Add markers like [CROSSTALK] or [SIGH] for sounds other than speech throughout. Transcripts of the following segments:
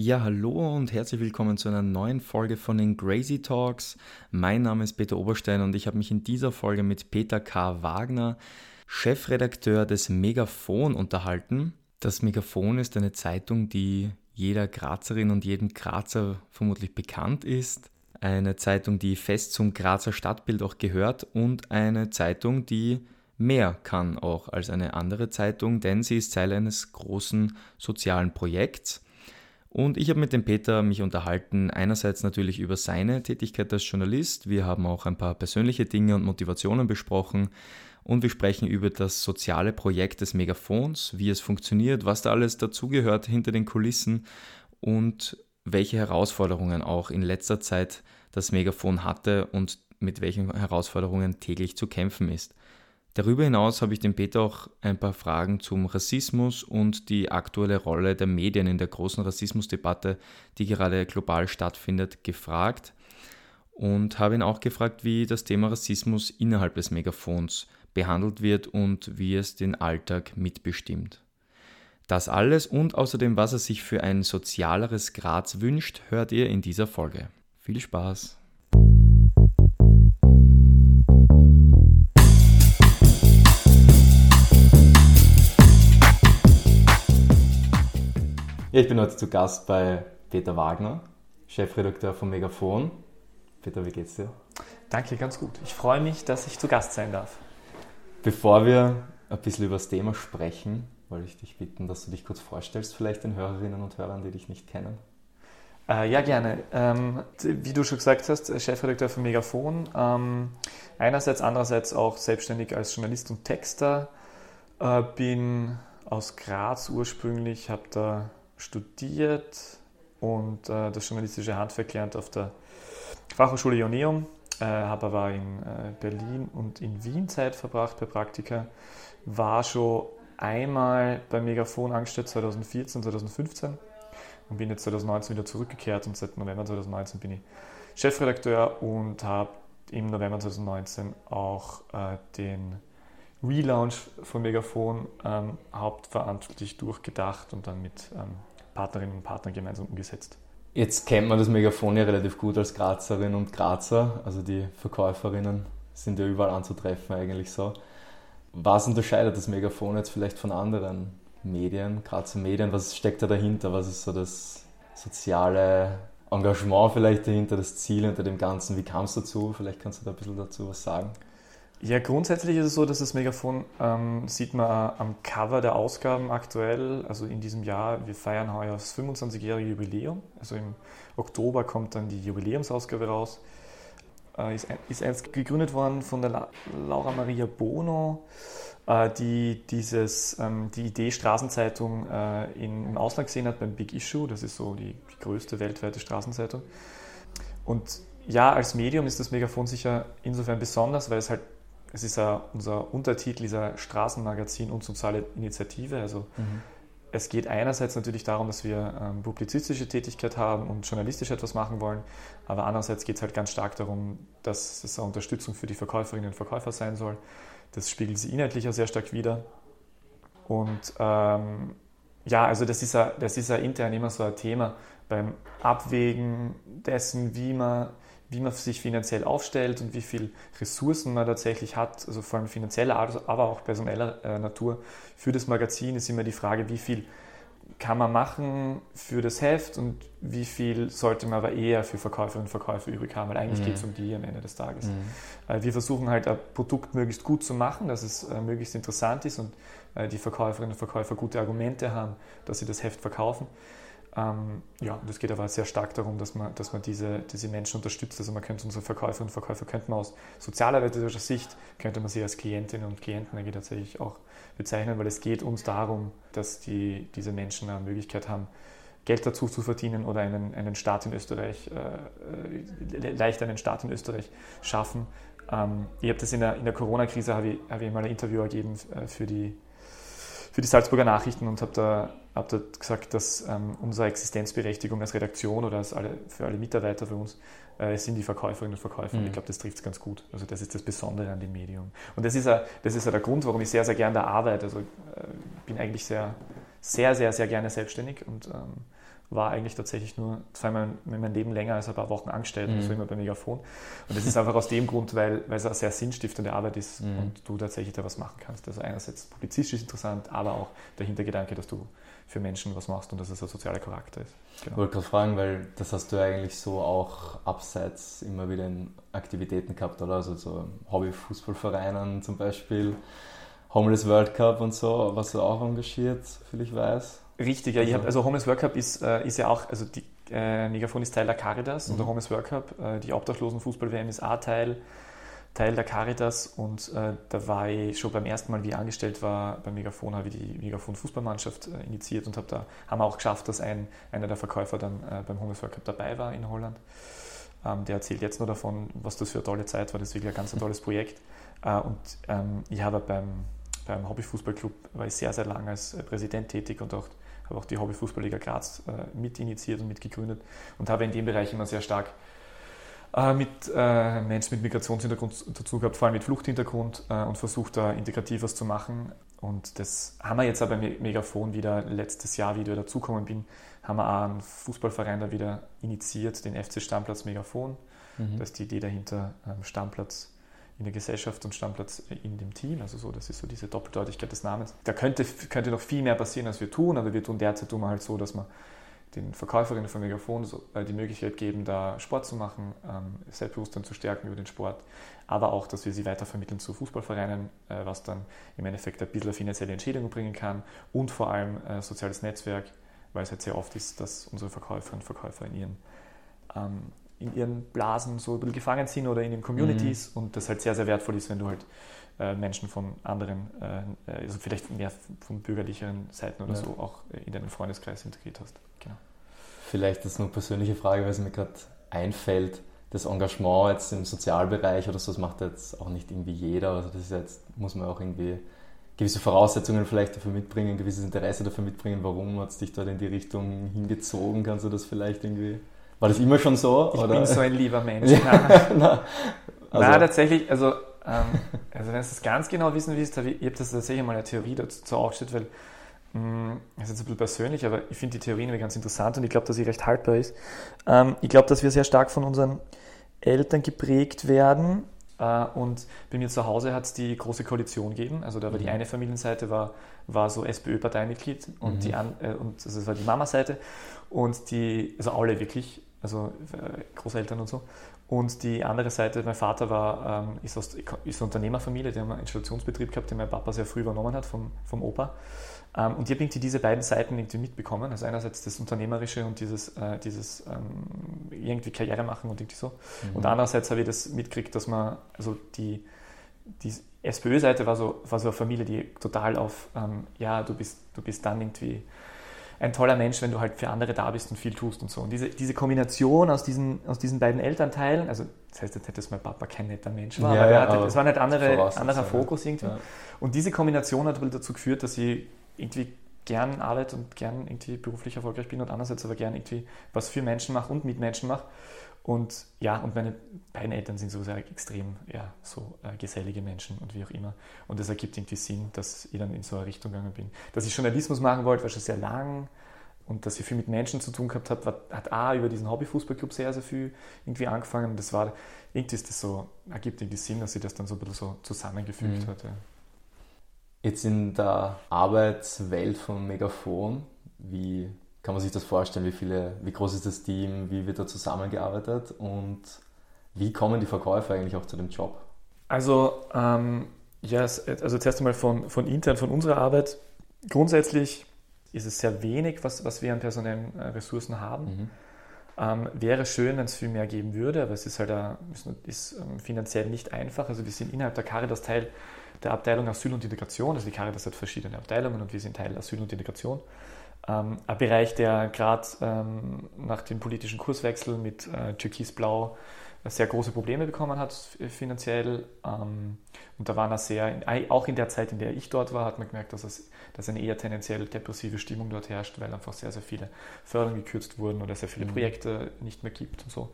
Ja, hallo und herzlich willkommen zu einer neuen Folge von den Crazy Talks. Mein Name ist Peter Oberstein und ich habe mich in dieser Folge mit Peter K. Wagner, Chefredakteur des Megafon, unterhalten. Das Megafon ist eine Zeitung, die jeder Grazerin und jedem Grazer vermutlich bekannt ist. Eine Zeitung, die fest zum Grazer Stadtbild auch gehört und eine Zeitung, die mehr kann auch als eine andere Zeitung, denn sie ist Teil eines großen sozialen Projekts. Und ich habe mit dem Peter mich unterhalten, einerseits natürlich über seine Tätigkeit als Journalist. Wir haben auch ein paar persönliche Dinge und Motivationen besprochen. Und wir sprechen über das soziale Projekt des Megafons, wie es funktioniert, was da alles dazugehört hinter den Kulissen und welche Herausforderungen auch in letzter Zeit das Megafon hatte und mit welchen Herausforderungen täglich zu kämpfen ist. Darüber hinaus habe ich den Peter auch ein paar Fragen zum Rassismus und die aktuelle Rolle der Medien in der großen Rassismusdebatte, die gerade global stattfindet, gefragt und habe ihn auch gefragt, wie das Thema Rassismus innerhalb des Megafons behandelt wird und wie es den Alltag mitbestimmt. Das alles und außerdem, was er sich für ein sozialeres Graz wünscht, hört ihr in dieser Folge. Viel Spaß! Ich bin heute zu Gast bei Peter Wagner, Chefredakteur von Megafon. Peter, wie geht's dir? Danke, ganz gut. Ich freue mich, dass ich zu Gast sein darf. Bevor wir ein bisschen über das Thema sprechen, wollte ich dich bitten, dass du dich kurz vorstellst, vielleicht den Hörerinnen und Hörern, die dich nicht kennen. Äh, ja, gerne. Ähm, wie du schon gesagt hast, Chefredakteur von Megafon. Ähm, einerseits, andererseits auch selbstständig als Journalist und Texter. Äh, bin aus Graz ursprünglich, habe da studiert und äh, das journalistische Handwerk gelernt auf der Fachhochschule Ioneum, äh, habe aber in äh, Berlin und in Wien Zeit verbracht bei Praktika, war schon einmal beim Megafon angestellt 2014, 2015 und bin jetzt 2019 wieder zurückgekehrt und seit November 2019 bin ich Chefredakteur und habe im November 2019 auch äh, den Relaunch von Megafon ähm, hauptverantwortlich durchgedacht und dann mit ähm, Partnerinnen und Partnern gemeinsam umgesetzt. Jetzt kennt man das Megafon ja relativ gut als Grazerinnen und Grazer, also die Verkäuferinnen sind ja überall anzutreffen eigentlich so. Was unterscheidet das Megafon jetzt vielleicht von anderen Medien, Grazer Medien? Was steckt da dahinter? Was ist so das soziale Engagement vielleicht dahinter, das Ziel hinter dem Ganzen? Wie kam es dazu? Vielleicht kannst du da ein bisschen dazu was sagen. Ja, grundsätzlich ist es so, dass das Megafon ähm, sieht man am Cover der Ausgaben aktuell, also in diesem Jahr, wir feiern heuer das 25-jährige Jubiläum. Also im Oktober kommt dann die Jubiläumsausgabe raus. Äh, ist, ist einst gegründet worden von der La Laura Maria Bono, äh, die dieses, ähm, die Idee Straßenzeitung äh, in, im Ausland gesehen hat beim Big Issue. Das ist so die, die größte weltweite Straßenzeitung. Und ja, als Medium ist das Megafon sicher insofern besonders, weil es halt es ist ja unser Untertitel dieser Straßenmagazin und soziale Initiative. Also mhm. es geht einerseits natürlich darum, dass wir ähm, publizistische Tätigkeit haben und journalistisch etwas machen wollen, aber andererseits geht es halt ganz stark darum, dass es eine Unterstützung für die Verkäuferinnen und Verkäufer sein soll. Das spiegelt sie inhaltlich ja sehr stark wider. Und ähm, ja, also das ist, ja, das ist ja intern immer so ein Thema beim Abwägen dessen, wie man wie man sich finanziell aufstellt und wie viel Ressourcen man tatsächlich hat, also vor allem finanzieller, aber auch personeller äh, Natur. Für das Magazin ist immer die Frage, wie viel kann man machen für das Heft und wie viel sollte man aber eher für Verkäuferinnen und Verkäufer übrig haben, weil eigentlich mhm. geht es um die am Ende des Tages. Mhm. Äh, wir versuchen halt ein Produkt möglichst gut zu machen, dass es äh, möglichst interessant ist und die Verkäuferinnen und Verkäufer gute Argumente haben, dass sie das Heft verkaufen. Ähm, ja, das geht aber sehr stark darum, dass man, dass man diese, diese Menschen unterstützt. Also man könnte unsere Verkäuferinnen und Verkäufer könnte man aus sozialarbeiterischer Sicht, könnte man sie als Klientinnen und Klienten eigentlich tatsächlich auch bezeichnen, weil es geht uns darum, dass die, diese Menschen eine Möglichkeit haben, Geld dazu zu verdienen oder einen, einen Staat in Österreich, äh, äh leicht einen Staat in Österreich schaffen. Ähm, ich habe das in der, in der Corona-Krise, habe ich, hab ich mal ein Interview gegeben äh, für die für die Salzburger Nachrichten und habe da, hab da gesagt, dass ähm, unsere Existenzberechtigung als Redaktion oder als alle, für alle Mitarbeiter für uns äh, sind die Verkäuferinnen und Verkäufer. Mhm. Und ich glaube, das trifft es ganz gut. Also das ist das Besondere an dem Medium. Und das ist, a, das ist der Grund, warum ich sehr, sehr gerne da arbeite. Also äh, bin eigentlich sehr, sehr, sehr, sehr gerne selbstständig und, ähm, war eigentlich tatsächlich nur zweimal in meinem Leben länger als ein paar Wochen angestellt, mhm. also immer bei Megafon. Und das ist einfach aus dem Grund, weil, weil es eine sehr sinnstiftende Arbeit ist mhm. und du tatsächlich da was machen kannst. Also einerseits publizistisch interessant, aber auch der Hintergedanke, dass du für Menschen was machst und dass es ein sozialer Charakter ist. Genau. Ich wollte gerade fragen, weil das hast du eigentlich so auch abseits immer wieder in Aktivitäten gehabt, oder? Also so Hobby-Fußballvereinen zum Beispiel, Homeless World Cup und so, was du auch engagiert, viel ich weiß. Richtig, ja. Also, hab, also Homeless World Cup ist, äh, ist ja auch, also die äh, Megafon ist Teil der Caritas mhm. und der mhm. Homeless World Cup, äh, die Obdachlosen Fußball-WM ist auch Teil, Teil der Caritas und äh, da war ich schon beim ersten Mal, wie ich angestellt war, beim Megafon habe ich die Megafon Fußballmannschaft äh, initiiert und hab da, haben wir auch geschafft, dass ein, einer der Verkäufer dann äh, beim Homeless World Cup dabei war in Holland. Ähm, der erzählt jetzt nur davon, was das für eine tolle Zeit war. Das ist wirklich ein ganz ein [LAUGHS] tolles Projekt. und ähm, ich habe beim, beim Hobbyfußballclub war ich sehr, sehr lange als Präsident tätig und auch habe auch die Hobbyfußballliga Graz äh, mit initiiert und mitgegründet und habe in dem Bereich immer sehr stark äh, mit äh, Menschen mit Migrationshintergrund dazu gehabt, vor allem mit Fluchthintergrund äh, und versucht da integrativ was zu machen. Und das haben wir jetzt aber bei Megafon wieder letztes Jahr, wie ich dazugekommen bin, haben wir auch einen Fußballverein da wieder initiiert, den FC Stammplatz Megafon. Mhm. Das ist die Idee dahinter, ähm, Stammplatz in der Gesellschaft und Stammplatz in dem Team. Also so, das ist so diese Doppeldeutigkeit des Namens. Da könnte, könnte noch viel mehr passieren, als wir tun, aber wir tun derzeit tun halt so, dass wir den Verkäuferinnen von Megafon äh, die Möglichkeit geben, da Sport zu machen, ähm, Selbstbewusstsein zu stärken über den Sport, aber auch, dass wir sie weitervermitteln zu Fußballvereinen, äh, was dann im Endeffekt ein bisschen finanzielle Entschädigung bringen kann und vor allem äh, soziales Netzwerk, weil es halt sehr oft ist, dass unsere Verkäuferinnen und Verkäufer in ihren ähm, in ihren Blasen so ein bisschen gefangen sind oder in den Communities mhm. und das halt sehr, sehr wertvoll ist, wenn du halt äh, Menschen von anderen, äh, also vielleicht mehr von bürgerlicheren Seiten oder ja. so auch in deinen Freundeskreis integriert hast. Genau. Vielleicht ist nur eine persönliche Frage, weil es mir gerade einfällt, das Engagement jetzt im Sozialbereich oder so, das macht jetzt auch nicht irgendwie jeder. Also das ist jetzt, muss man auch irgendwie gewisse Voraussetzungen vielleicht dafür mitbringen, gewisses Interesse dafür mitbringen. Warum hat es dich dort in die Richtung hingezogen? Kannst du das vielleicht irgendwie war das immer schon so? Ich oder? bin so ein lieber Mensch. [LAUGHS] Ja, na, [LAUGHS] also. na, tatsächlich, also, ähm, also wenn du das ganz genau wissen willst, habe ich, ich habe das tatsächlich mal eine Theorie dazu aufgestellt, weil mm, das ist jetzt ein bisschen persönlich, aber ich finde die Theorie nämlich ganz interessant und ich glaube, dass sie recht haltbar ist. Ähm, ich glaube, dass wir sehr stark von unseren Eltern geprägt werden. Äh, und bei mir zu Hause hat es die Große Koalition gegeben. Also da war mhm. die eine Familienseite war, war so SPÖ-Parteimitglied und mhm. die an, äh, und also das war die Mama-Seite und die, also alle wirklich also äh, Großeltern und so. Und die andere Seite, mein Vater war, ähm, ist, aus, ist Unternehmerfamilie, der haben einen Installationsbetrieb gehabt, den mein Papa sehr früh übernommen hat vom, vom Opa. Ähm, und ich habe irgendwie diese beiden Seiten irgendwie mitbekommen. Also einerseits das Unternehmerische und dieses, äh, dieses ähm, irgendwie Karriere machen und irgendwie so. Mhm. Und andererseits habe ich das mitgekriegt, dass man, also die, die SPÖ-Seite war so, war so eine Familie, die total auf, ähm, ja, du bist, du bist dann irgendwie ein toller Mensch, wenn du halt für andere da bist und viel tust und so. Und diese, diese Kombination aus diesen, aus diesen beiden Elternteilen, also das heißt jetzt nicht, dass mein Papa kein netter Mensch war, ja, aber, ja, hatte, aber es war ein andere, anderer Fokus irgendwie. Ja. Und diese Kombination hat wohl dazu geführt, dass ich irgendwie gern arbeite und gern irgendwie beruflich erfolgreich bin und andererseits aber gern irgendwie was für Menschen mache und mit Menschen mache. Und ja, und meine beiden Eltern sind so sehr extrem, ja, so äh, gesellige Menschen und wie auch immer. Und das ergibt irgendwie Sinn, dass ich dann in so eine Richtung gegangen bin. Dass ich Journalismus machen wollte, war schon sehr lang. Und dass ich viel mit Menschen zu tun gehabt habe, hat auch über diesen Hobbyfußballclub sehr, sehr viel irgendwie angefangen. Das war, irgendwie ist das so, ergibt irgendwie Sinn, dass sich das dann so ein bisschen so zusammengefügt mhm. hat. Ja. Jetzt in der Arbeitswelt von Megafon, wie kann man sich das vorstellen? Wie, viele, wie groß ist das Team? Wie wird da zusammengearbeitet? Und wie kommen die Verkäufer eigentlich auch zu dem Job? Also, ähm, ja, also zuerst einmal von, von intern, von unserer Arbeit. Grundsätzlich ist es sehr wenig, was, was wir an personellen äh, Ressourcen haben. Mhm. Ähm, wäre schön, wenn es viel mehr geben würde, aber es ist halt ein, ist, ähm, finanziell nicht einfach. Also wir sind innerhalb der Caritas Teil der Abteilung Asyl und Integration. Also die Caritas hat verschiedene Abteilungen und wir sind Teil Asyl und Integration. Ähm, ein Bereich, der gerade ähm, nach dem politischen Kurswechsel mit äh, Türkisblau sehr große Probleme bekommen hat finanziell. Ähm, und da war er sehr, auch in der Zeit, in der ich dort war, hat man gemerkt, dass, es, dass eine eher tendenziell depressive Stimmung dort herrscht, weil einfach sehr, sehr viele Förderungen gekürzt wurden oder sehr viele mhm. Projekte nicht mehr gibt und so.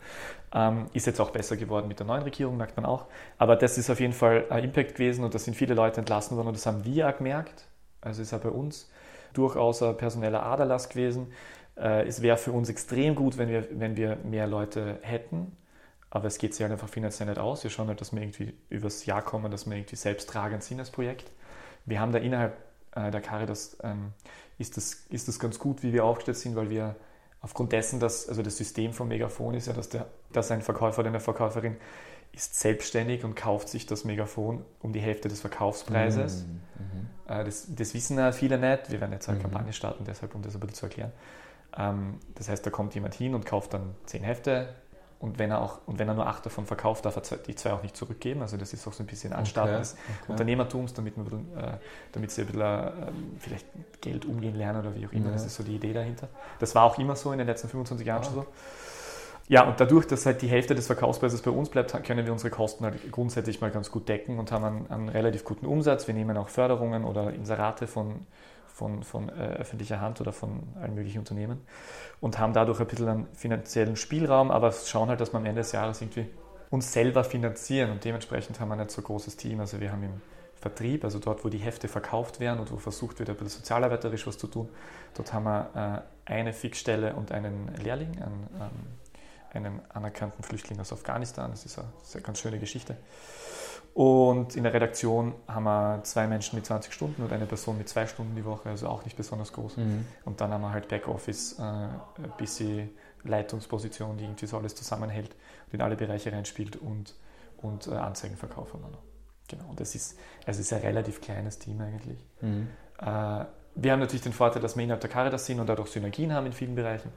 Ähm, ist jetzt auch besser geworden mit der neuen Regierung, merkt man auch. Aber das ist auf jeden Fall ein Impact gewesen und da sind viele Leute entlassen worden und das haben wir auch gemerkt. Also ist ja bei uns durchaus ein personeller Aderlass gewesen. Äh, es wäre für uns extrem gut, wenn wir, wenn wir mehr Leute hätten, aber es geht sich halt einfach finanziell nicht aus. Wir schauen halt, dass wir irgendwie übers Jahr kommen, dass wir irgendwie selbsttragend sind als Projekt. Wir haben da innerhalb äh, der Caritas, ähm, ist, das, ist das ganz gut, wie wir aufgestellt sind, weil wir aufgrund dessen, dass also das System vom Megafon ist ja, dass, der, dass ein Verkäufer oder eine Verkäuferin ist selbstständig und kauft sich das Megafon um die Hälfte des Verkaufspreises. Mhm. mhm. Das, das, wissen viele nicht. Wir werden jetzt eine mhm. Kampagne starten, deshalb, um das ein bisschen zu erklären. Ähm, das heißt, da kommt jemand hin und kauft dann zehn Hefte und wenn er auch und wenn er nur acht davon verkauft, darf er die zwei auch nicht zurückgeben. Also das ist auch so ein bisschen Anstarten okay, des okay. Unternehmertums, damit, man, äh, damit sie ein bisschen äh, vielleicht Geld umgehen lernen oder wie auch immer. Ja. Das ist so die Idee dahinter. Das war auch immer so in den letzten 25 Jahren ja. schon so. Ja, und dadurch, dass halt die Hälfte des Verkaufspreises bei uns bleibt, können wir unsere Kosten halt grundsätzlich mal ganz gut decken und haben einen, einen relativ guten Umsatz. Wir nehmen auch Förderungen oder Inserate von, von, von äh, öffentlicher Hand oder von allen möglichen Unternehmen und haben dadurch ein bisschen einen finanziellen Spielraum, aber schauen halt, dass wir am Ende des Jahres irgendwie uns selber finanzieren und dementsprechend haben wir nicht so ein großes Team. Also wir haben im Vertrieb, also dort, wo die Hefte verkauft werden und wo versucht wird, ein bisschen sozialarbeiterisch was zu tun, dort haben wir äh, eine Fixstelle und einen Lehrling, einen, ähm, einen anerkannten Flüchtling aus Afghanistan. Das ist eine, ganz schöne Geschichte. Und in der Redaktion haben wir zwei Menschen mit 20 Stunden und eine Person mit zwei Stunden die Woche, also auch nicht besonders groß. Mhm. Und dann haben wir halt Backoffice, äh, ein bisschen Leitungsposition, die irgendwie so alles zusammenhält und in alle Bereiche reinspielt und, und äh, Anzeigenverkauf haben wir noch. Genau, und das ist, also ist ein relativ kleines Team eigentlich. Mhm. Äh, wir haben natürlich den Vorteil, dass wir innerhalb der Caritas sind und dadurch Synergien haben in vielen Bereichen.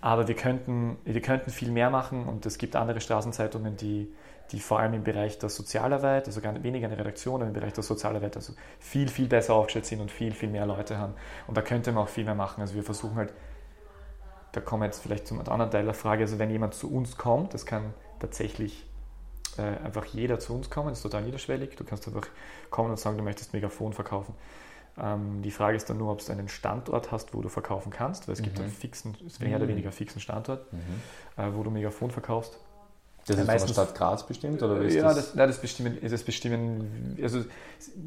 Aber wir könnten, wir könnten viel mehr machen und es gibt andere Straßenzeitungen, die, die vor allem im Bereich der Sozialarbeit, also gar weniger eine Redaktion, aber im Bereich der Sozialarbeit also viel, viel besser aufgestellt sind und viel, viel mehr Leute haben. Und da könnte man auch viel mehr machen. Also wir versuchen halt, da kommen wir jetzt vielleicht zum anderen Teil der Frage, also wenn jemand zu uns kommt, das kann tatsächlich äh, einfach jeder zu uns kommen, das ist total niederschwellig. Du kannst einfach kommen und sagen, du möchtest Megafon verkaufen. Ähm, die Frage ist dann nur, ob du einen Standort hast, wo du verkaufen kannst, weil es mhm. gibt einen fixen, mehr oder mhm. weniger fixen Standort, mhm. äh, wo du Megafon verkaufst. Das ist meistens, von der Stadt Graz bestimmt? Oder ist ja, das, nein, das, bestimmen, das bestimmen, also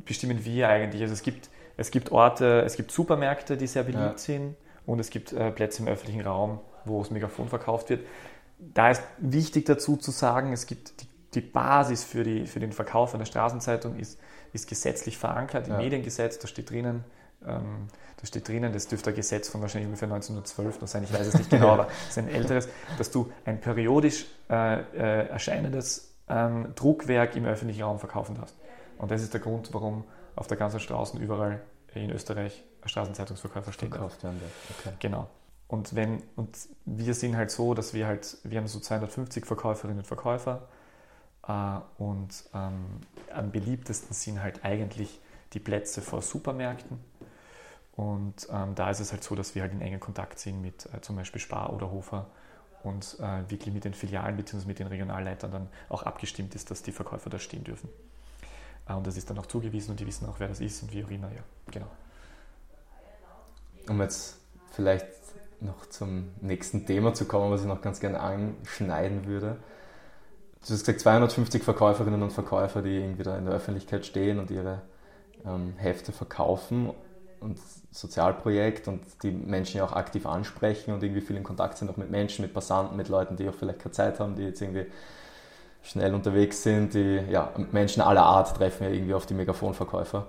bestimmen wir eigentlich. Also es gibt, es gibt Orte, es gibt Supermärkte, die sehr beliebt ja. sind und es gibt äh, Plätze im öffentlichen Raum, wo das Megafon verkauft wird. Da ist wichtig dazu zu sagen, es gibt die, die Basis für, die, für den Verkauf einer Straßenzeitung ist, ist gesetzlich verankert im ja. Mediengesetz, da steht drinnen, ähm, da steht drinnen, das dürfte ein Gesetz von wahrscheinlich ungefähr 1912 noch sein, ich weiß es nicht genau, [LAUGHS] aber es ist ein älteres, dass du ein periodisch äh, äh, erscheinendes ähm, Druckwerk im öffentlichen Raum verkaufen darfst. Und das ist der Grund, warum auf der ganzen Straße überall in Österreich Straßenzeitungsverkäufer stehen Verkauft werden okay. Genau. Und, wenn, und wir sind halt so, dass wir halt, wir haben so 250 Verkäuferinnen und Verkäufer und ähm, am beliebtesten sind halt eigentlich die Plätze vor Supermärkten und ähm, da ist es halt so, dass wir halt in engen Kontakt sind mit äh, zum Beispiel Spar oder Hofer und äh, wirklich mit den Filialen bzw. mit den Regionalleitern dann auch abgestimmt ist, dass die Verkäufer da stehen dürfen. Äh, und das ist dann auch zugewiesen und die wissen auch, wer das ist und wie auch immer, ja, genau. Um jetzt vielleicht noch zum nächsten Thema zu kommen, was ich noch ganz gerne anschneiden würde. Du hast gesagt, 250 Verkäuferinnen und Verkäufer, die irgendwie da in der Öffentlichkeit stehen und ihre ähm, Hefte verkaufen und Sozialprojekt und die Menschen ja auch aktiv ansprechen und irgendwie viel in Kontakt sind, auch mit Menschen, mit Passanten, mit Leuten, die auch vielleicht keine Zeit haben, die jetzt irgendwie schnell unterwegs sind, die ja, Menschen aller Art treffen ja irgendwie auf die Megafonverkäufer.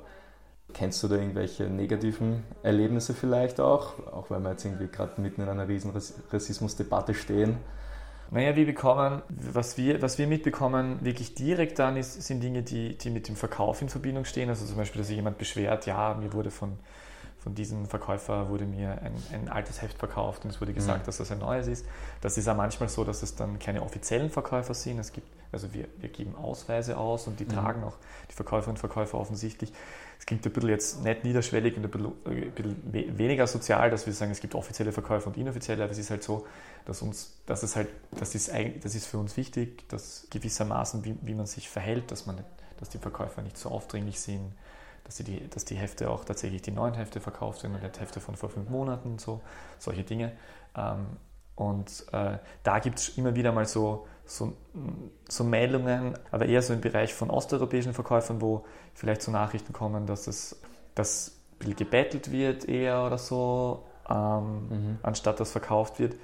Kennst du da irgendwelche negativen Erlebnisse vielleicht auch, auch weil wir jetzt irgendwie gerade mitten in einer riesen Rassismusdebatte stehen? Naja, wir bekommen, was wir, was wir mitbekommen, wirklich direkt dann ist, sind Dinge, die, die mit dem Verkauf in Verbindung stehen. Also zum Beispiel, dass sich jemand beschwert, ja, mir wurde von, von diesem Verkäufer wurde mir ein, ein altes Heft verkauft und es wurde gesagt, mhm. dass das ein neues ist. Das ist auch manchmal so, dass es dann keine offiziellen Verkäufer sind. Es gibt, also wir, wir geben Ausweise aus und die mhm. tragen auch die Verkäuferinnen und Verkäufer offensichtlich. Es klingt ein bisschen jetzt nicht niederschwellig und ein bisschen, äh, ein bisschen weniger sozial, dass wir sagen, es gibt offizielle Verkäufer und inoffizielle, aber es ist halt so, dass uns, dass es halt, das ist, das ist für uns wichtig, dass gewissermaßen, wie, wie man sich verhält, dass man nicht, dass die Verkäufer nicht so aufdringlich sind, dass die, dass die Hefte auch tatsächlich die neuen Hefte verkauft werden und nicht Hefte von vor fünf Monaten, so, solche Dinge. Ähm, und äh, da gibt es immer wieder mal so, so, so, Meldungen, aber eher so im Bereich von osteuropäischen Verkäufern, wo vielleicht so Nachrichten kommen, dass es dass gebettelt wird eher oder so, ähm, mhm. anstatt dass verkauft wird.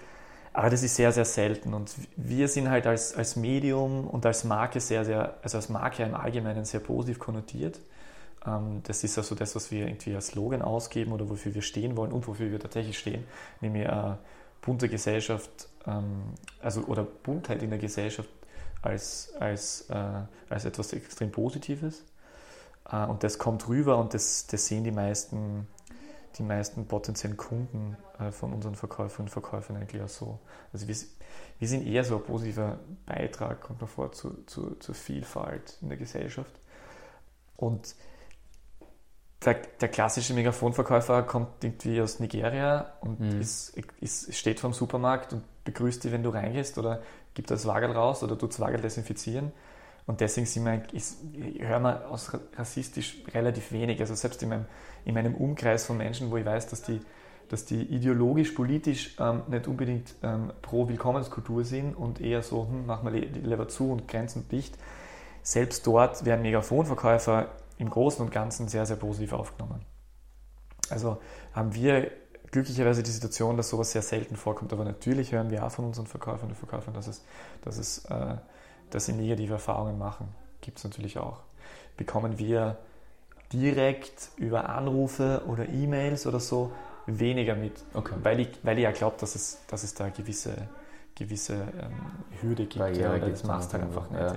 Aber das ist sehr, sehr selten. Und wir sind halt als, als Medium und als Marke sehr, sehr, also als Marke im Allgemeinen sehr positiv konnotiert. Ähm, das ist also das, was wir irgendwie als Slogan ausgeben oder wofür wir stehen wollen und wofür wir tatsächlich stehen, nämlich äh, bunte Gesellschaft, ähm, also oder Buntheit in der Gesellschaft als, als, äh, als etwas extrem Positives. Äh, und das kommt rüber und das, das sehen die meisten, die meisten potenziellen Kunden von unseren Verkäufern und Verkäufern eigentlich auch so. Also wir, wir sind eher so ein positiver Beitrag, kommt mir vor, zu, zu, zur Vielfalt in der Gesellschaft. Und der, klassische Megafonverkäufer kommt irgendwie aus Nigeria und mhm. ist, ist, steht vor dem Supermarkt und begrüßt dich, wenn du reingehst oder gibt das Wagel raus oder tut das Wagel desinfizieren. Und deswegen sind wir, ist, hören wir aus rassistisch relativ wenig. Also selbst in meinem, in meinem Umkreis von Menschen, wo ich weiß, dass die, dass die ideologisch, politisch ähm, nicht unbedingt ähm, pro Willkommenskultur sind und eher so, hm, machen wir die Leber zu und Grenzen dicht. Selbst dort werden Megafonverkäufer im Großen und Ganzen sehr, sehr positiv aufgenommen. Also haben wir glücklicherweise die Situation, dass sowas sehr selten vorkommt, aber natürlich hören wir auch von unseren Verkäufern und Verkäufern, dass, es, dass, es, äh, dass sie negative Erfahrungen machen. Gibt es natürlich auch. Bekommen wir direkt über Anrufe oder E-Mails oder so weniger mit, okay. weil, ich, weil ich ja glaube, dass es, dass es da gewisse, gewisse ähm, Hürde gibt. Ja, das machst halt einfach nicht. Ja,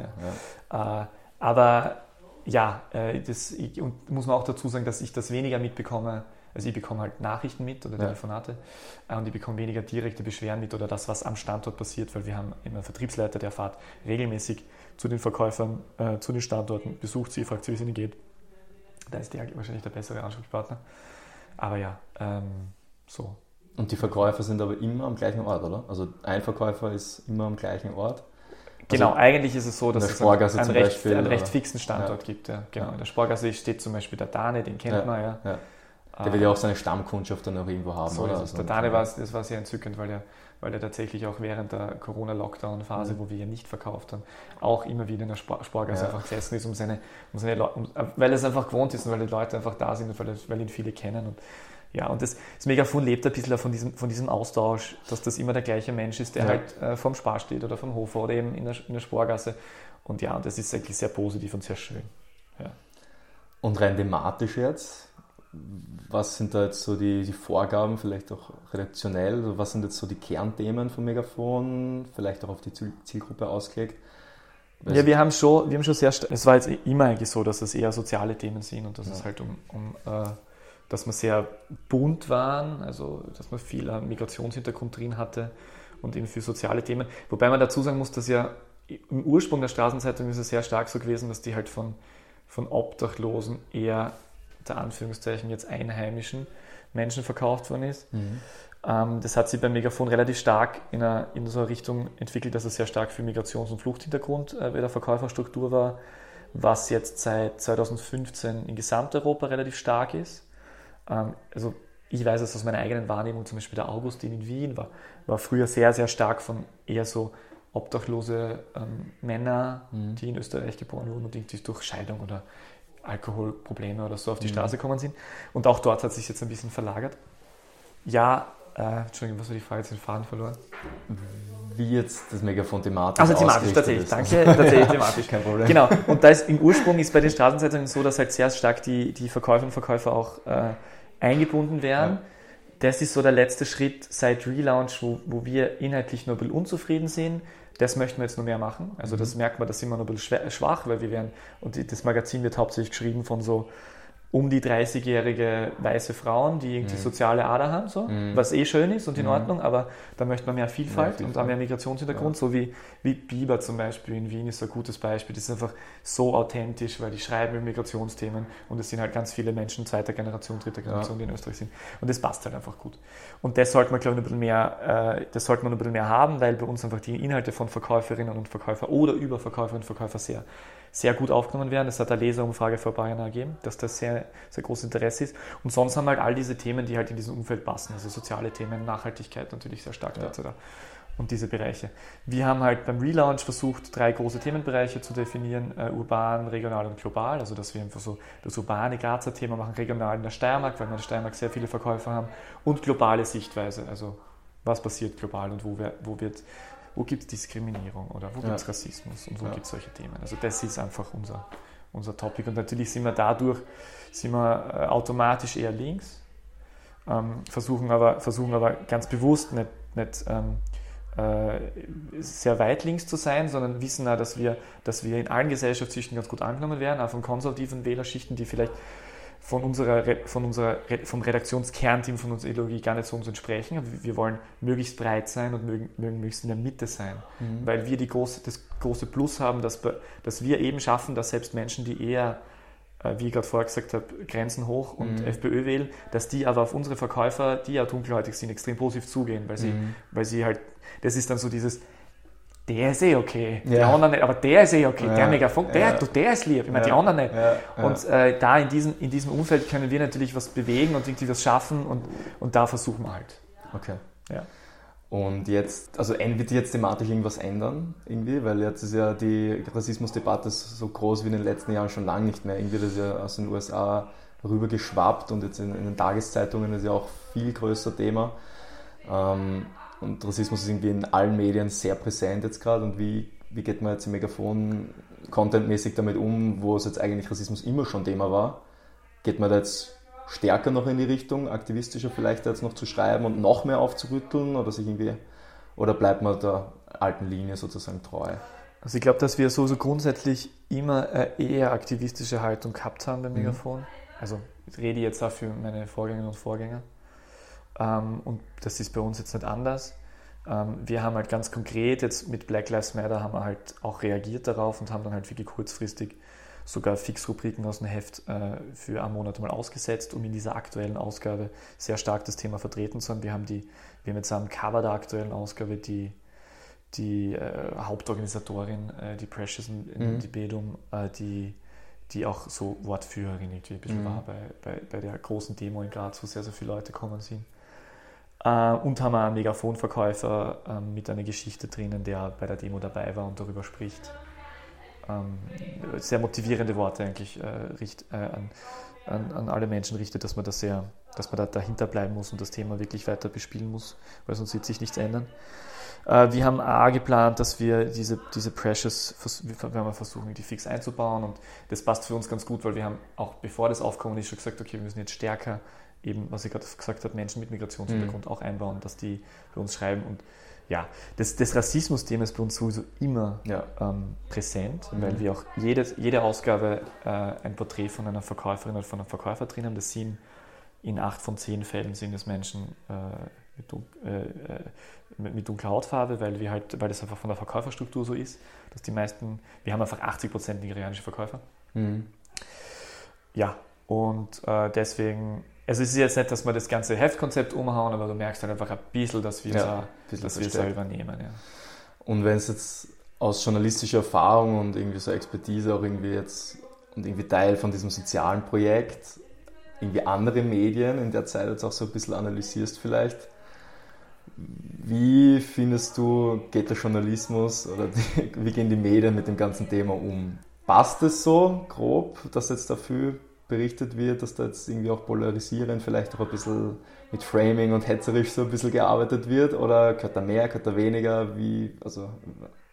ja. Äh, aber ja, äh, das, und muss man auch dazu sagen, dass ich das weniger mitbekomme. Also ich bekomme halt Nachrichten mit oder Telefonate ja. und ich bekomme weniger direkte Beschwerden mit oder das, was am Standort passiert, weil wir haben immer einen Vertriebsleiter, der fährt regelmäßig zu den Verkäufern, äh, zu den Standorten, besucht sie, fragt sie, wie es ihnen geht. Da ist der wahrscheinlich der bessere Ansprechpartner. Aber ja, ähm, so. Und die Verkäufer sind aber immer am gleichen Ort, oder? Also ein Verkäufer ist immer am gleichen Ort Genau, also eigentlich ist es so, dass es einen, einen, recht, Beispiel, einen recht, fixen Standort ja. gibt. Ja. Genau. Ja. In der Sporgasse steht zum Beispiel der Dane, den kennt man ja. Der wird ja auch seine Stammkundschaft dann auch irgendwo haben. So oder? Also der Dane war, das war sehr entzückend, weil er, weil er tatsächlich auch während der Corona-Lockdown-Phase, mhm. wo wir ja nicht verkauft haben, auch immer wieder in der Sporgasse einfach gesessen ist, um seine, um seine um, weil er es einfach gewohnt ist und weil die Leute einfach da sind und weil, weil ihn viele kennen. Und ja, und das, das Megafon lebt ein bisschen von diesem, von diesem Austausch, dass das immer der gleiche Mensch ist, der ja. halt äh, vom Spar steht oder vom Hofer oder eben in der, in der Sporgasse. Und ja, und das ist eigentlich sehr positiv und sehr schön. Ja. Und rein thematisch jetzt, was sind da jetzt so die, die Vorgaben, vielleicht auch redaktionell, also was sind jetzt so die Kernthemen von Megafon, vielleicht auch auf die Zielgruppe ausgelegt? Ja, wir haben schon, wir haben schon sehr, es war jetzt immer eigentlich so, dass es eher soziale Themen sind und dass ja. es halt um, um äh, dass wir sehr bunt waren, also dass man viel Migrationshintergrund drin hatte und eben für soziale Themen. Wobei man dazu sagen muss, dass ja im Ursprung der Straßenzeitung ist es sehr stark so gewesen, dass die halt von, von Obdachlosen eher, der Anführungszeichen jetzt Einheimischen Menschen verkauft worden ist. Mhm. Ähm, das hat sich beim Megafon relativ stark in, eine, in so eine Richtung entwickelt, dass es sehr stark für Migrations- und Fluchthintergrund äh, bei der Verkäuferstruktur war, was jetzt seit 2015 in Gesamteuropa relativ stark ist. Ähm, also ich weiß es aus meiner eigenen Wahrnehmung, zum Beispiel der Augustin in Wien war, war früher sehr, sehr stark von eher so obdachlose ähm, Männer, mhm. die in Österreich geboren wurden und die durch Scheidung oder Alkoholprobleme oder so auf die mhm. Straße gekommen sind. Und auch dort hat sich jetzt ein bisschen verlagert. Ja, äh, Entschuldigung, was war die Frage? Jetzt den Faden verloren. Wie jetzt das Megafon thematisch Also thematisch, tatsächlich, ist. danke, tatsächlich [LAUGHS] thematisch. Kein Problem. Genau, und da ist im Ursprung ist bei den Straßenzeitungen so, dass halt sehr stark die, die Verkäufer und Verkäufer auch äh, eingebunden werden. Ja. Das ist so der letzte Schritt seit Relaunch, wo, wo wir inhaltlich nur ein bisschen unzufrieden sind. Das möchten wir jetzt noch mehr machen. Also mhm. das merkt man, da sind wir noch ein bisschen schwach, weil wir werden, und das Magazin wird hauptsächlich geschrieben von so um die 30-jährige weiße Frauen, die irgendwie mhm. soziale Ader haben, so, mhm. was eh schön ist und in mhm. Ordnung, aber da möchte man mehr Vielfalt, mehr Vielfalt. und mehr Migrationshintergrund, ja. so wie, wie Biber zum Beispiel in Wien ist ein gutes Beispiel. Das ist einfach so authentisch, weil die schreiben über Migrationsthemen und es sind halt ganz viele Menschen zweiter Generation, dritter Generation, ja. die in Österreich sind. Und das passt halt einfach gut. Und das sollte man, glaube ich, ein bisschen mehr, äh, das sollte man ein bisschen mehr haben, weil bei uns einfach die Inhalte von Verkäuferinnen und Verkäufer oder über Verkäuferinnen und Verkäufer sehr sehr gut aufgenommen werden. Das hat eine Leserumfrage vor ein paar Jahren ergeben, dass das sehr, sehr großes Interesse ist. Und sonst haben wir halt all diese Themen, die halt in diesem Umfeld passen, also soziale Themen, Nachhaltigkeit natürlich sehr stark ja. etc. und diese Bereiche. Wir haben halt beim Relaunch versucht, drei große Themenbereiche zu definieren, äh, urban, regional und global, also dass wir einfach so das urbane Grazer Thema machen, regional in der Steiermark, weil wir in der Steiermark sehr viele Verkäufer haben und globale Sichtweise, also was passiert global und wo, wir, wo wird wo gibt es Diskriminierung oder wo ja. gibt es Rassismus und wo ja. gibt es solche Themen. Also das ist einfach unser, unser Topic und natürlich sind wir dadurch sind wir äh, automatisch eher links, ähm, versuchen, aber, versuchen aber ganz bewusst nicht, nicht ähm, äh, sehr weit links zu sein, sondern wissen auch, dass wir, dass wir in allen Gesellschaftsschichten ganz gut angenommen werden, auch von konservativen Wählerschichten, die vielleicht von unserer, von unserer, vom Redaktionskernteam von unserer Ideologie gar nicht so uns entsprechen. Wir wollen möglichst breit sein und mögen, mögen möglichst in der Mitte sein, mhm. weil wir die große, das große Plus haben, dass, dass wir eben schaffen, dass selbst Menschen, die eher äh, wie ich gerade vorher gesagt habe, Grenzen hoch und mhm. FPÖ wählen, dass die aber auf unsere Verkäufer, die ja dunkelhäutig sind, extrem positiv zugehen, weil sie, mhm. weil sie halt, das ist dann so dieses, der ist eh okay, ja. die anderen nicht, aber der ist eh okay, ja. der Megafon, der, ja. du, der ist lieb, ich meine, die anderen nicht. Und äh, da in diesem, in diesem Umfeld können wir natürlich was bewegen und irgendwie was schaffen und, und da versuchen wir halt. Okay. Ja. Und jetzt, also wird jetzt thematisch irgendwas ändern, irgendwie? Weil jetzt ist ja die Rassismusdebatte so groß wie in den letzten Jahren schon lange nicht mehr. Irgendwie das ist ja aus den USA rüber geschwappt und jetzt in, in den Tageszeitungen ist ja auch viel größer Thema. Ähm, und Rassismus ist irgendwie in allen Medien sehr präsent jetzt gerade. Und wie, wie geht man jetzt im Megafon contentmäßig damit um, wo es jetzt eigentlich Rassismus immer schon Thema war? Geht man da jetzt stärker noch in die Richtung, aktivistischer vielleicht jetzt noch zu schreiben und noch mehr aufzurütteln oder sich irgendwie, oder bleibt man der alten Linie sozusagen treu? Also ich glaube, dass wir so, so grundsätzlich immer eine eher aktivistische Haltung gehabt haben beim mhm. Megafon. Mhm. Also ich rede jetzt auch für meine Vorgängerinnen und Vorgänger. Ähm, und das ist bei uns jetzt nicht anders. Ähm, wir haben halt ganz konkret jetzt mit Black Lives Matter haben wir halt auch reagiert darauf und haben dann halt wirklich kurzfristig sogar Fixrubriken aus dem Heft äh, für einen Monat mal ausgesetzt, um in dieser aktuellen Ausgabe sehr stark das Thema vertreten zu haben. Wir haben, die, wir haben jetzt am Cover der aktuellen Ausgabe die, die äh, Hauptorganisatorin, äh, die Precious in, in mhm. die Bedum, äh, die, die auch so Wortführerin irgendwie ein bisschen mhm. war bei, bei, bei der großen Demo in Graz, wo sehr, sehr viele Leute kommen sind. Uh, und haben einen Megafonverkäufer uh, mit einer Geschichte drinnen, der bei der Demo dabei war und darüber spricht ähm, sehr motivierende Worte eigentlich äh, richt, äh, an, an, an, alle Menschen richtet, dass man da sehr, dass man da dahinter bleiben muss und das Thema wirklich weiter bespielen muss, weil sonst wird sich nichts ändern. Äh, wir haben A geplant, dass wir diese, diese Precious, wir werden versuchen, die fix einzubauen und das passt für uns ganz gut, weil wir haben auch bevor das Aufkommen ist schon gesagt, okay, wir müssen jetzt stärker eben, was ich gerade gesagt habe, Menschen mit Migrationshintergrund mhm. auch einbauen, dass die für uns schreiben und ja, das, das Rassismus-Thema ist bei uns sowieso immer ja. ähm, präsent, mhm. weil wir auch jedes, jede Ausgabe äh, ein Porträt von einer Verkäuferin oder von einem Verkäufer drin haben. Das sind in acht von zehn Fällen sind es Menschen äh, mit, äh, äh, mit, mit, dunkler Hautfarbe, weil wir halt, weil das einfach von der Verkäuferstruktur so ist, dass die meisten, wir haben einfach 80% nigerianische Verkäufer. Mhm. Ja, und äh, deswegen also es ist jetzt nicht, dass wir das ganze Heftkonzept umhauen, aber du merkst halt einfach ein bisschen, dass wir ja, es dass wir selber nehmen. Ja. Und wenn es jetzt aus journalistischer Erfahrung und irgendwie so Expertise auch irgendwie jetzt und irgendwie Teil von diesem sozialen Projekt irgendwie andere Medien in der Zeit jetzt auch so ein bisschen analysierst vielleicht, wie findest du, geht der Journalismus oder die, wie gehen die Medien mit dem ganzen Thema um? Passt es so grob, dass jetzt dafür berichtet wird, dass da jetzt irgendwie auch polarisierend, vielleicht auch ein bisschen mit Framing und hetzerisch so ein bisschen gearbeitet wird? Oder gehört da mehr, gehört da weniger? Wie, also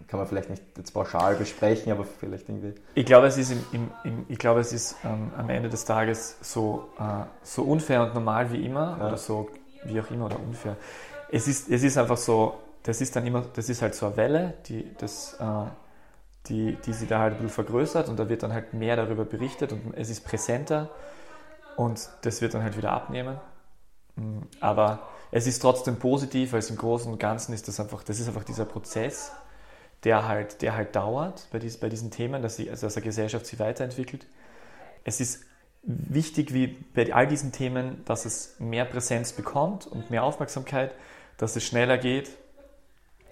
kann man vielleicht nicht jetzt pauschal besprechen, aber vielleicht irgendwie. Ich glaube, es ist, im, im, im ich glaube, es ist ähm, am Ende des Tages so, äh, so unfair und normal wie immer ja. oder so wie auch immer oder unfair. Es ist, es ist einfach so, das ist dann immer, das ist halt so eine Welle, die das äh, die, die sie da halt ein bisschen vergrößert und da wird dann halt mehr darüber berichtet und es ist präsenter und das wird dann halt wieder abnehmen. Mm, aber es ist trotzdem positiv, weil es im Großen und Ganzen ist das einfach, das ist einfach dieser Prozess, der halt, der halt dauert bei, dies, bei diesen Themen, dass, sie, also dass eine Gesellschaft sich weiterentwickelt. Es ist wichtig, wie bei all diesen Themen, dass es mehr Präsenz bekommt und mehr Aufmerksamkeit, dass es schneller geht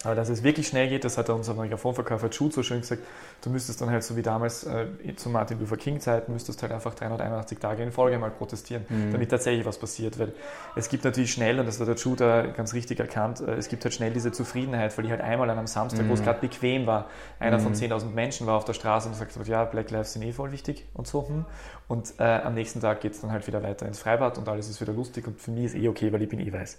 Aber dass es wirklich schnell geht, das hat unser Mikrofonverkäufer Jude so schön gesagt. Du müsstest dann halt so wie damals äh, zu Martin Luther King Zeiten, müsstest halt einfach 381 Tage in Folge mal protestieren, mhm. damit tatsächlich was passiert. Weil es gibt natürlich schnell, und das hat der Jude ganz richtig erkannt, äh, es gibt halt schnell diese Zufriedenheit, weil ich halt einmal an einem Samstag, mhm. wo es mhm. gerade bequem war, einer mhm. von 10.000 Menschen war auf der Straße und sagt, ja, Black Lives sind eh voll wichtig und so. Hm. Und äh, am nächsten Tag geht es dann halt wieder weiter ins Freibad und alles ist wieder lustig und für mich ist eh okay, weil ich bin eh weiß.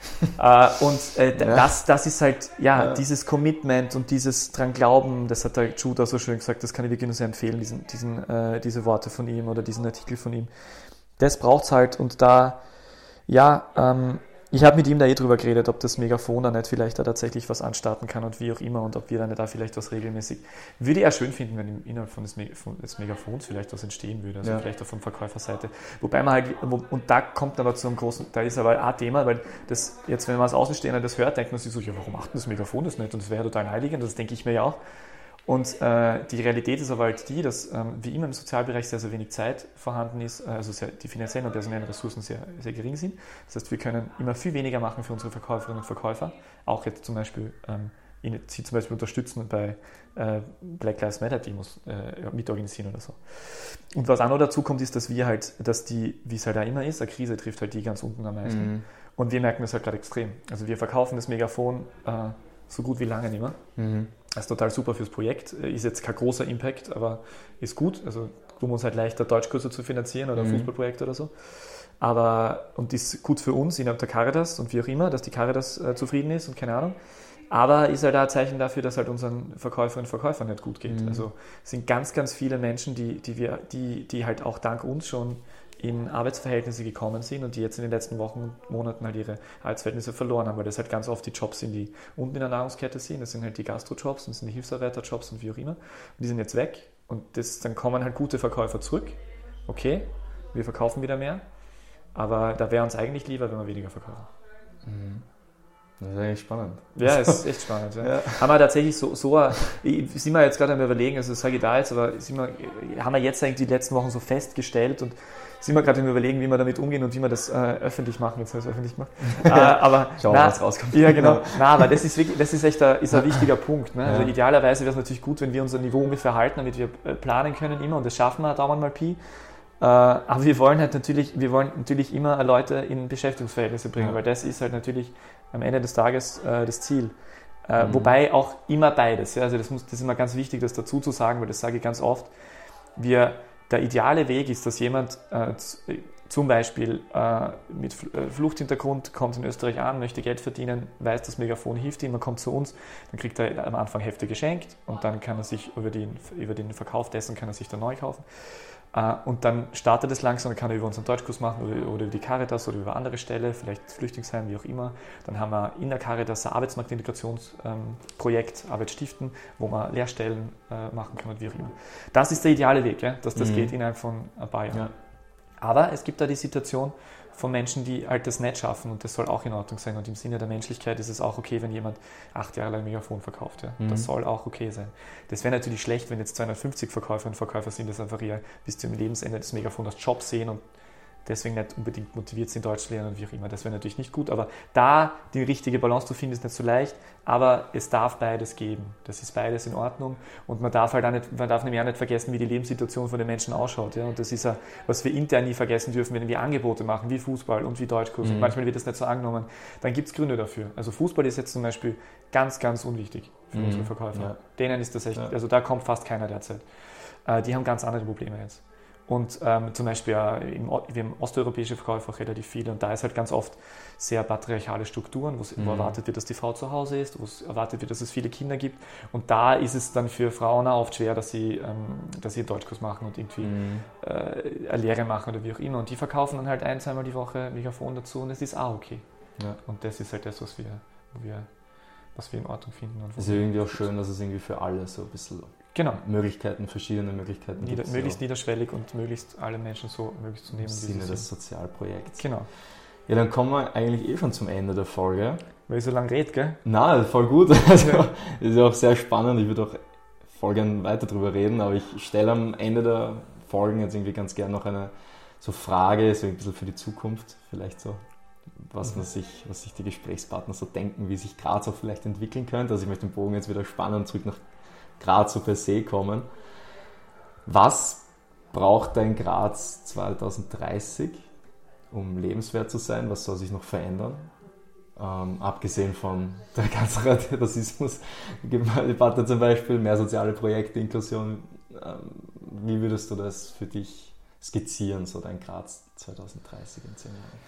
[LAUGHS] äh, und äh, ja. das, das ist halt, ja, ja, dieses Commitment und dieses dran glauben, das hat der Judah so schön gesagt, das kann ich wirklich nur sehr empfehlen, diesen, diesen, äh, diese Worte von ihm oder diesen Artikel von ihm. Das braucht es halt und da, ja, ähm, ich habe mit ihm da eh drüber geredet, ob das Megafon da nicht vielleicht da tatsächlich was anstarten kann und wie auch immer und ob wir dann da vielleicht was regelmäßig. Würde ich ja schön finden, wenn innerhalb von des, Me von des, Megafons vielleicht was entstehen würde, also ja. vielleicht auch von Verkäuferseite. Wobei man halt, und da kommt aber zu einem großen, da ist aber ein Thema, weil das jetzt, wenn man als Außenstehender das hört, denkt man sich so, ja, warum macht das Megafon das nicht? Und das wäre total naheliegend, das denke ich mir ja auch. Und äh, die Realität ist aber halt die, dass ähm, wie immer im Sozialbereich sehr, sehr wenig Zeit vorhanden ist, äh, also sehr, die finanziellen und personellen Ressourcen sehr, sehr gering sind. Das heißt, wir können immer viel weniger machen für unsere Verkäuferinnen und Verkäufer, auch jetzt zum Beispiel ähm, sie zum Beispiel unterstützen bei äh, Black Lives Matter Demos äh, mitorganisieren oder so. Und was auch noch dazu kommt, ist, dass wir halt, dass die, wie es halt da immer ist, eine Krise trifft halt die ganz unten am meisten. Mhm. Und wir merken das halt gerade extrem. Also wir verkaufen das Megafon äh, so gut wie lange nicht mehr. Mhm. Das ist total super fürs Projekt. Ist jetzt kein großer Impact, aber ist gut. Also tun wir uns halt leichter, Deutschkurse zu finanzieren oder mhm. Fußballprojekte oder so. Aber, und ist gut für uns innerhalb der Caritas und wie auch immer, dass die Caritas äh, zufrieden ist und keine Ahnung. Aber ist halt auch ein Zeichen dafür, dass halt unseren Verkäuferinnen und Verkäufern nicht gut geht. Mhm. Also es sind ganz, ganz viele Menschen, die, die, wir, die, die halt auch dank uns schon in Arbeitsverhältnisse gekommen sind und die jetzt in den letzten Wochen und Monaten halt ihre Arbeitsverhältnisse verloren haben, weil das halt ganz oft die Jobs sind, die unten in der Nahrungskette sind. Das sind halt die Gastrojobs, das sind die Hilfsarbeiterjobs und wie auch immer. Und die sind jetzt weg und das, dann kommen halt gute Verkäufer zurück. Okay, wir verkaufen wieder mehr, aber da wäre uns eigentlich lieber, wenn wir weniger verkaufen. Mhm. Das ist eigentlich spannend. Ja, ist echt spannend. Ja. [LAUGHS] Ja. Haben wir tatsächlich so, so sind wir jetzt gerade am überlegen, also das sage ich da jetzt, aber wir, haben wir jetzt eigentlich die letzten Wochen so festgestellt und sind wir gerade im Überlegen, wie wir damit umgehen und wie wir das äh, öffentlich machen, jetzt habe ich es öffentlich gemacht. [LAUGHS] äh, aber Schauen wir, was rauskommt. Ja, genau. na, aber das ist wirklich, das ist echt ein, ist ein wichtiger Punkt. Ne? Also idealerweise wäre es natürlich gut, wenn wir unser Niveau ungefähr halten, damit wir äh, planen können immer und das schaffen wir dauernd mal Pi. Äh, aber wir wollen halt natürlich, wir wollen natürlich immer Leute in Beschäftigungsverhältnisse bringen, ja. weil das ist halt natürlich am Ende des Tages äh, das Ziel. Äh, mhm. Wobei auch immer beides. Ja? Also das, muss, das ist immer ganz wichtig, das dazu zu sagen, weil das sage ich ganz oft. Wir der ideale Weg ist, dass jemand äh, zum Beispiel äh, mit äh, Fluchthintergrund kommt in Österreich an, möchte Geld verdienen, weiß, das Megafon hilft ihm, man kommt zu uns, dann kriegt er am Anfang Hefte geschenkt und dann kann er sich über den, über den Verkauf dessen kann er sich dann neu kaufen. Äh, und dann startet es langsam, dann kann er über unseren Deutschkurs machen oder, oder über die Caritas oder über andere Stelle, vielleicht Flüchtlingsheim, wie auch immer. Dann haben wir in der Caritas ein Arbeitsmarktintegrationsprojekt, ähm, Arbeitsstiften, wo man Lehrstellen äh, machen kann und wie auch immer. Das ist der ideale Weg, ja? dass das mhm. geht innerhalb von ein paar Jahren. Ja. Aber es gibt da die Situation, von Menschen, die halt das nicht schaffen und das soll auch in Ordnung sein. Und im Sinne der Menschlichkeit ist es auch okay, wenn jemand acht Jahre lang Megafon verkauft. Ja. Mhm. Das soll auch okay sein. Das wäre natürlich schlecht, wenn jetzt 250 Verkäuferinnen und Verkäufer sind, das einfach eher bis zum Lebensende des Megafon als Job sehen und deswegen nicht unbedingt motiviert sind, Deutsch zu lernen und wie auch immer. Das wäre natürlich nicht gut, aber da die richtige Balance zu finden, ist nicht so leicht, aber es darf beides geben. Das ist beides in Ordnung und man darf halt auch nicht, man darf nämlich auch nicht vergessen, wie die Lebenssituation von den Menschen ausschaut. Ja? Und das ist ja, was wir intern nie vergessen dürfen, wenn wir Angebote machen, wie Fußball und wie Deutschkurs. Mhm. Manchmal wird das nicht so angenommen. Dann gibt es Gründe dafür. Also Fußball ist jetzt zum Beispiel ganz, ganz unwichtig für mhm. unsere Verkäufer. Ja. Denen ist das echt, also da kommt fast keiner derzeit. Äh, die haben ganz andere Probleme jetzt. Und ähm, zum Beispiel ja, im, wir haben osteuropäische Verkäufer auch relativ viele und da ist halt ganz oft sehr patriarchale Strukturen, mhm. wo erwartet wird, dass die Frau zu Hause ist, wo es erwartet wird, dass es viele Kinder gibt. Und da ist es dann für Frauen auch oft schwer, dass sie, ähm, dass sie einen Deutschkurs machen und irgendwie mhm. äh, eine Lehre machen oder wie auch immer. Und die verkaufen dann halt ein, zweimal die Woche Megafon dazu und es ist auch okay. Ja. Und das ist halt das, was wir, wir, was wir in Ordnung finden. Es ist irgendwie auch schön, dass es irgendwie für alle so ein bisschen genau. Möglichkeiten, verschiedene Möglichkeiten Nieder. Möglichst ja. niederschwellig und möglichst alle Menschen so möglichst zu nehmen. Im Sinne des Sozialprojekts. Genau. Ja, dann kommen wir eigentlich eh schon zum Ende der Folge. Weil ich so lange rede, gell? Nein, voll gut. [LAUGHS] Also, ja. ist ja auch sehr spannend. Ich würde auch voll gerne weiter darüber reden, aber ich stelle am Ende der Folgen jetzt irgendwie ganz gerne noch eine so Frage, so ein bisschen für die Zukunft, vielleicht so was, man sich, was sich die Gesprächspartner so denken, wie sich Graz auch vielleicht entwickeln könnte. Also ich möchte den Bogen jetzt wieder spannen und zurück nach Graz so per se kommen. Was braucht dein Graz 2030, um lebenswert zu sein? Was soll sich noch verändern? Ähm, abgesehen von der [LAUGHS] ganzen Rassismus-Debatte zum Beispiel, mehr soziale Projekte, Inklusion. Ähm, wie würdest du das für dich skizzieren, so dein Graz 2030 in zehn Jahren?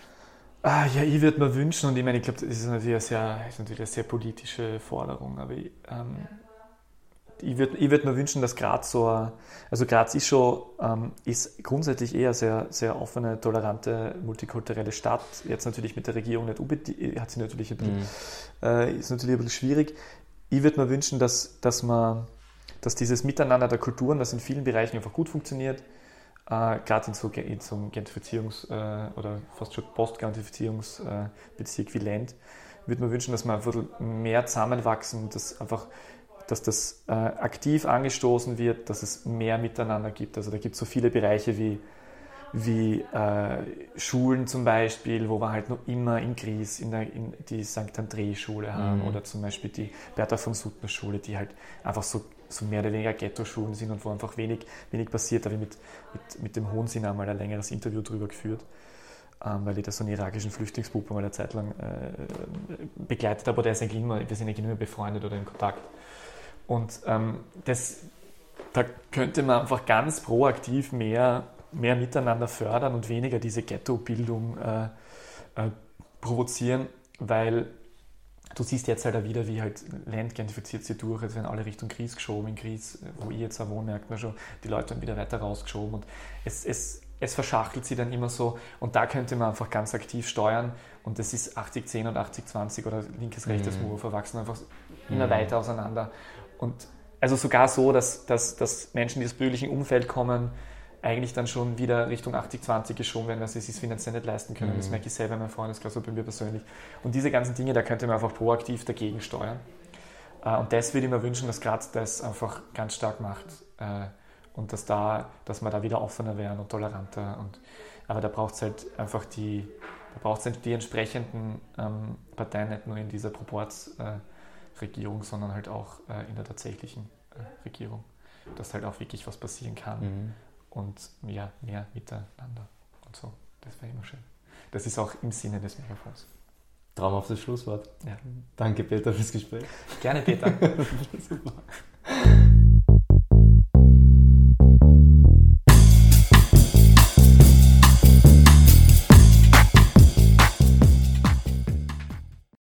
Ah, ja, ich würde mir wünschen, und ich meine, ich glaube, das ist natürlich eine sehr, ist natürlich eine sehr politische Forderung, aber ich, ähm, ich würde ich würd mir wünschen, dass Graz so, also Graz ist schon, ähm, ist grundsätzlich eher sehr, sehr offene, tolerante, multikulturelle Stadt. Jetzt natürlich mit der Regierung nicht unbedingt, hat sie natürlich ein bisschen, mhm. äh, ist natürlich ein bisschen schwierig. Ich würde mir wünschen, dass, dass man, dass dieses Miteinander der Kulturen, das in vielen Bereichen einfach gut funktioniert, äh, gerade in so, in so einem Gentrifizierungs- äh, oder fast schon Post-Gentrifizierungsbezirk wie Land, würde man wünschen, dass wir einfach mehr zusammenwachsen, dass einfach dass das äh, aktiv angestoßen wird, dass es mehr Miteinander gibt. Also da gibt es so viele Bereiche wie, wie äh, Schulen zum Beispiel, wo wir halt noch immer in Gries in, der, in die St. André-Schule haben mhm. oder zum Beispiel die Bertha von Suttner Schule, die halt einfach so so mehr oder weniger Ghetto-Schulen sind und wo einfach wenig, wenig passiert. Da habe ich mit, mit, mit dem Hohensinn einmal ein längeres Interview drüber geführt, ähm, weil ich da so einen irakischen Flüchtlingsbub mal eine Zeit lang äh, begleitet habe. Aber der ist eigentlich immer, wir sind eigentlich immer befreundet oder in Kontakt. Und ähm, das, da könnte man einfach ganz proaktiv mehr, mehr miteinander fördern und weniger diese Ghetto-Bildung äh, äh, provozieren, weil du siehst jetzt halt auch wieder, wie halt Land gentrifiziert sich durch, jetzt werden alle Richtung Gries geschoben. In Gries, wo ich jetzt auch wohne, merkt man schon, die Leute werden wieder weiter rausgeschoben und es, es, es verschachtelt sie dann immer so und da könnte man einfach ganz aktiv steuern und das ist 80-10 und 80-20 oder linkes, rechtes mhm. Move verwachsen einfach immer mhm. weiter auseinander und also sogar so, dass, dass, dass Menschen, die aus bürgerlichen Umfeld kommen, eigentlich dann schon wieder Richtung 80-20 geschoben werden, weil sie es sich finanziell nicht leisten können. Mhm. Das merke ich selber in meinem Freundeskreis und bei mir persönlich. Und diese ganzen Dinge, da könnte man einfach proaktiv dagegen steuern. Äh, und das würde ich mir wünschen, dass Graz das einfach ganz stark macht. Äh, und dass, da, dass wir da wieder offener werden und toleranter. Und, aber da braucht es halt einfach die, da braucht halt die entsprechenden ähm, Parteien, nicht nur in dieser Proportsregierung, äh, sondern halt auch äh, in der tatsächlichen äh, Regierung. Dass halt auch wirklich was passieren kann. Mhm und ja, mehr miteinander und so. Das wäre immer schön. Das ist auch im Sinne des Megafons. Traumhaftes Schlusswort. Ja. Danke, Peter, fürs Gespräch. Gerne, Peter. Super. [LAUGHS] [LAUGHS]